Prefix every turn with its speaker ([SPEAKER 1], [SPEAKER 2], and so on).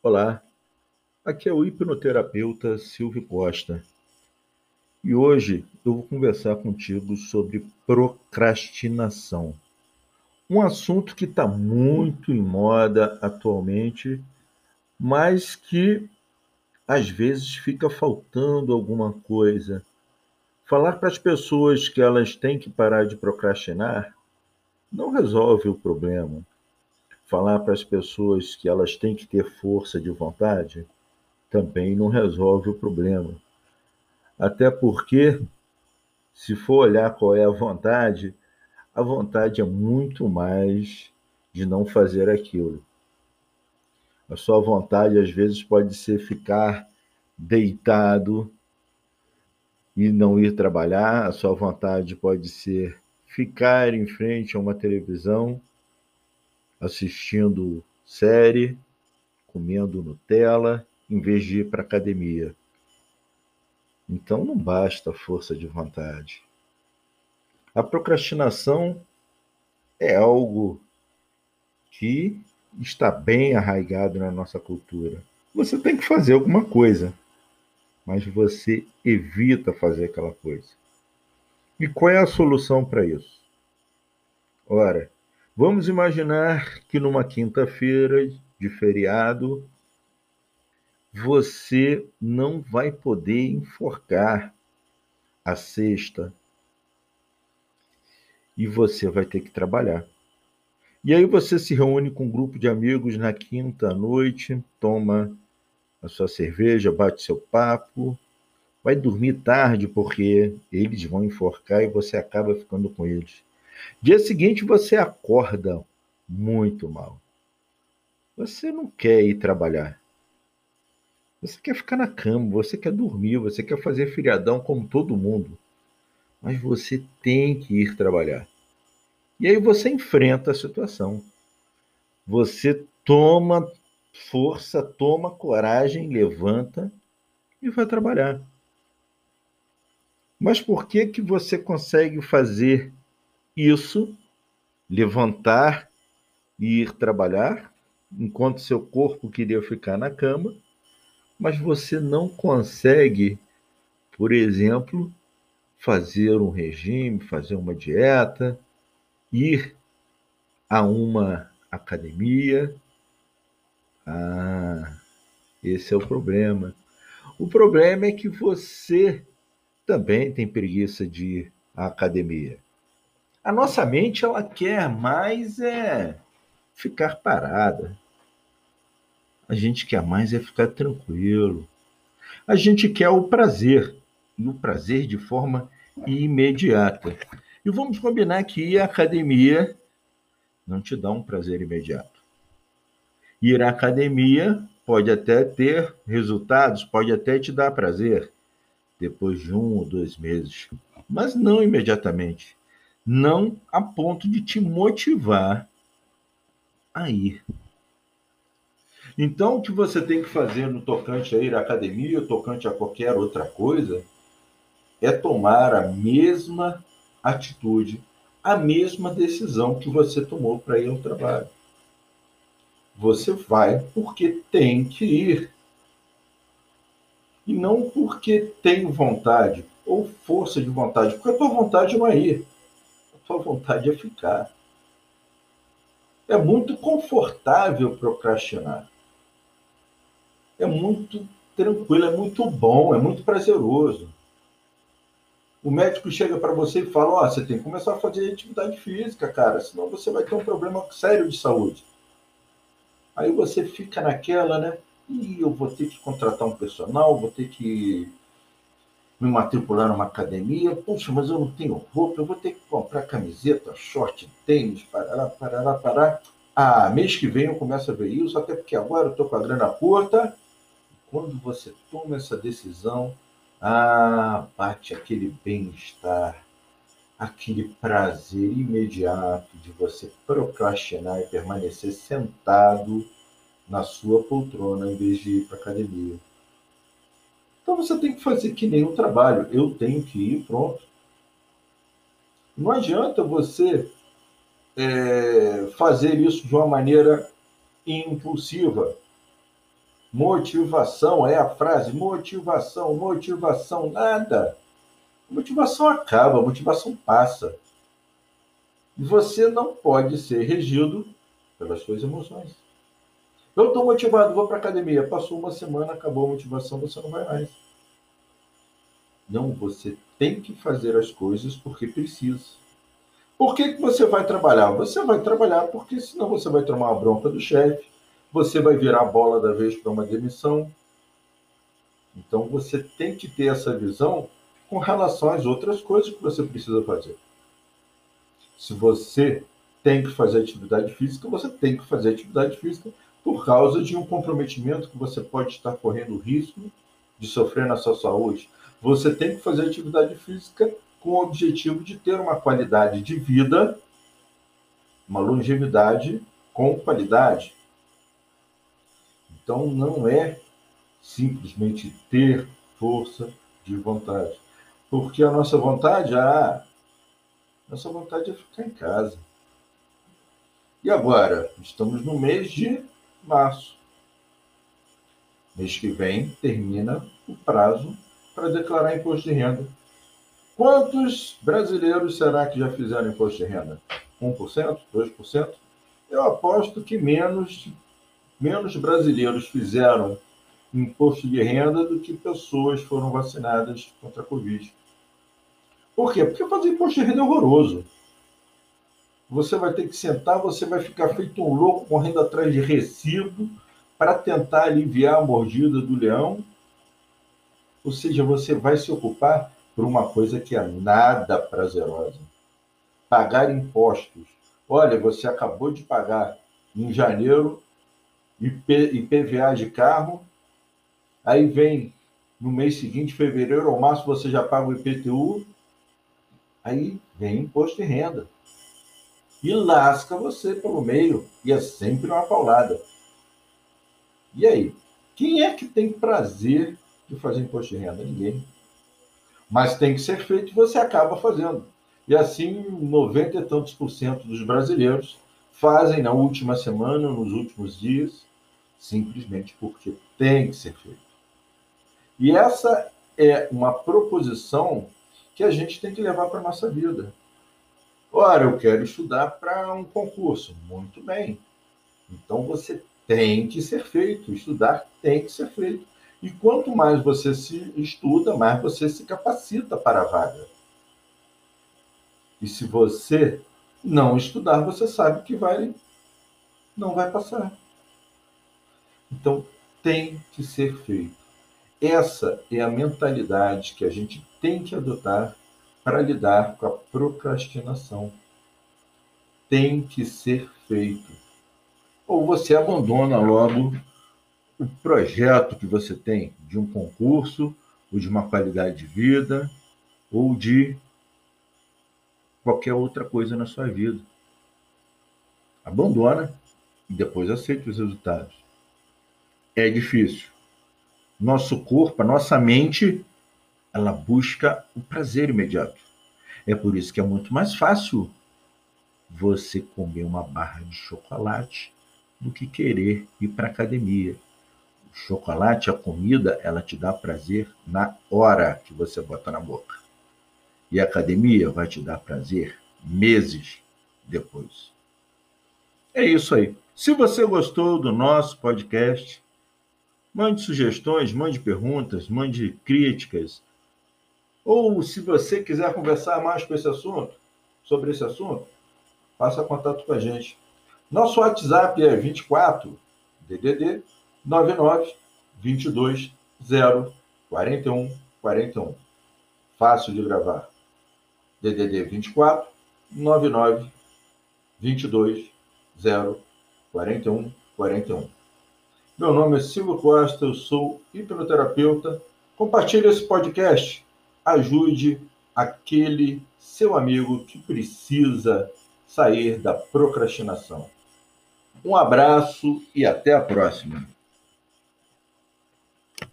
[SPEAKER 1] Olá, aqui é o hipnoterapeuta Silvio Costa e hoje eu vou conversar contigo sobre procrastinação. Um assunto que está muito em moda atualmente, mas que às vezes fica faltando alguma coisa. Falar para as pessoas que elas têm que parar de procrastinar não resolve o problema falar para as pessoas que elas têm que ter força de vontade também não resolve o problema. Até porque, se for olhar qual é a vontade, a vontade é muito mais de não fazer aquilo. A sua vontade, às vezes, pode ser ficar deitado e não ir trabalhar, a sua vontade pode ser ficar em frente a uma televisão assistindo série, comendo Nutella, em vez de ir para academia. Então não basta força de vontade. A procrastinação é algo que está bem arraigado na nossa cultura. Você tem que fazer alguma coisa, mas você evita fazer aquela coisa. E qual é a solução para isso? Ora, Vamos imaginar que numa quinta-feira de feriado você não vai poder enforcar a sexta e você vai ter que trabalhar. E aí você se reúne com um grupo de amigos na quinta noite, toma a sua cerveja, bate seu papo, vai dormir tarde porque eles vão enforcar e você acaba ficando com eles. Dia seguinte você acorda muito mal. Você não quer ir trabalhar. Você quer ficar na cama, você quer dormir, você quer fazer feriadão como todo mundo. Mas você tem que ir trabalhar. E aí você enfrenta a situação. Você toma força, toma coragem, levanta e vai trabalhar. Mas por que que você consegue fazer isso, levantar e ir trabalhar, enquanto seu corpo queria ficar na cama, mas você não consegue, por exemplo, fazer um regime, fazer uma dieta, ir a uma academia. Ah, esse é o problema. O problema é que você também tem preguiça de ir à academia. A nossa mente ela quer mais é ficar parada. A gente quer mais é ficar tranquilo. A gente quer o prazer, e o prazer de forma imediata. E vamos combinar que a academia não te dá um prazer imediato. Ir à academia pode até ter resultados, pode até te dar prazer depois de um ou dois meses, mas não imediatamente não a ponto de te motivar a ir. Então, o que você tem que fazer no tocante a ir à academia, ou tocante a qualquer outra coisa, é tomar a mesma atitude, a mesma decisão que você tomou para ir ao trabalho. Você vai porque tem que ir. E não porque tem vontade ou força de vontade, porque a tua vontade não é ir sua vontade é ficar. É muito confortável procrastinar. É muito tranquilo, é muito bom, é muito prazeroso. O médico chega para você e fala: Ó, oh, você tem que começar a fazer atividade física, cara, senão você vai ter um problema sério de saúde. Aí você fica naquela, né? E eu vou ter que contratar um personal, vou ter que me matricular numa academia, poxa, mas eu não tenho roupa, eu vou ter que comprar camiseta, short, tênis, parará, parará, parará. Ah, mês que vem eu começo a ver isso, até porque agora eu estou com a grana curta. Quando você toma essa decisão, ah, bate aquele bem-estar, aquele prazer imediato de você procrastinar e permanecer sentado na sua poltrona em vez de ir para a academia. Então você tem que fazer que nem o trabalho. Eu tenho que ir, pronto. Não adianta você é, fazer isso de uma maneira impulsiva. Motivação é a frase motivação, motivação, nada. Motivação acaba, motivação passa. E você não pode ser regido pelas suas emoções. Eu estou motivado, vou para academia. Passou uma semana, acabou a motivação, você não vai mais. Não, você tem que fazer as coisas porque precisa. Por que, que você vai trabalhar? Você vai trabalhar porque senão você vai tomar a bronca do chefe, você vai virar a bola da vez para uma demissão. Então você tem que ter essa visão com relação às outras coisas que você precisa fazer. Se você tem que fazer atividade física, você tem que fazer atividade física por causa de um comprometimento que você pode estar correndo risco de sofrer na sua saúde. Você tem que fazer atividade física com o objetivo de ter uma qualidade de vida, uma longevidade com qualidade. Então não é simplesmente ter força de vontade. Porque a nossa vontade, ah, nossa vontade é ficar em casa. E agora? Estamos no mês de março. Mês que vem termina o prazo para declarar imposto de renda. Quantos brasileiros será que já fizeram imposto de renda? 1%? 2%? Eu aposto que menos, menos brasileiros fizeram imposto de renda do que pessoas foram vacinadas contra a Covid. Por quê? Porque fazer imposto de renda é horroroso. Você vai ter que sentar, você vai ficar feito um louco correndo atrás de recibo para tentar aliviar a mordida do leão. Ou seja, você vai se ocupar por uma coisa que é nada prazerosa. Pagar impostos. Olha, você acabou de pagar em janeiro IPVA de carro, aí vem no mês seguinte, fevereiro ou março, você já paga o IPTU, Aí vem imposto de renda. E lasca você pelo meio. E é sempre uma paulada. E aí? Quem é que tem prazer de fazer imposto de renda? Ninguém. Mas tem que ser feito e você acaba fazendo. E assim, 90 e tantos por cento dos brasileiros fazem na última semana, nos últimos dias, simplesmente porque tem que ser feito. E essa é uma proposição que a gente tem que levar para a nossa vida. Ora, eu quero estudar para um concurso. Muito bem. Então você tem que ser feito. Estudar tem que ser feito. E quanto mais você se estuda, mais você se capacita para a vaga. E se você não estudar, você sabe que vai não vai passar. Então tem que ser feito. Essa é a mentalidade que a gente tem que adotar para lidar com a procrastinação. Tem que ser feito. Ou você abandona logo o projeto que você tem de um concurso, ou de uma qualidade de vida, ou de qualquer outra coisa na sua vida. Abandona e depois aceita os resultados. É difícil. Nosso corpo, a nossa mente ela busca o prazer imediato. É por isso que é muito mais fácil você comer uma barra de chocolate do que querer ir para academia. O chocolate, a comida, ela te dá prazer na hora que você bota na boca. E a academia vai te dar prazer meses depois. É isso aí. Se você gostou do nosso podcast, mande sugestões, mande perguntas, mande críticas ou se você quiser conversar mais com esse assunto, sobre esse assunto, faça contato com a gente. Nosso WhatsApp é 24 DDD 99 22 0 41 41. Fácil de gravar. DDD 24 99 22 0 41 41. Meu nome é Silvio Costa, eu sou hipnoterapeuta. Compartilhe esse podcast ajude aquele seu amigo que precisa sair da procrastinação. Um abraço e até a próxima.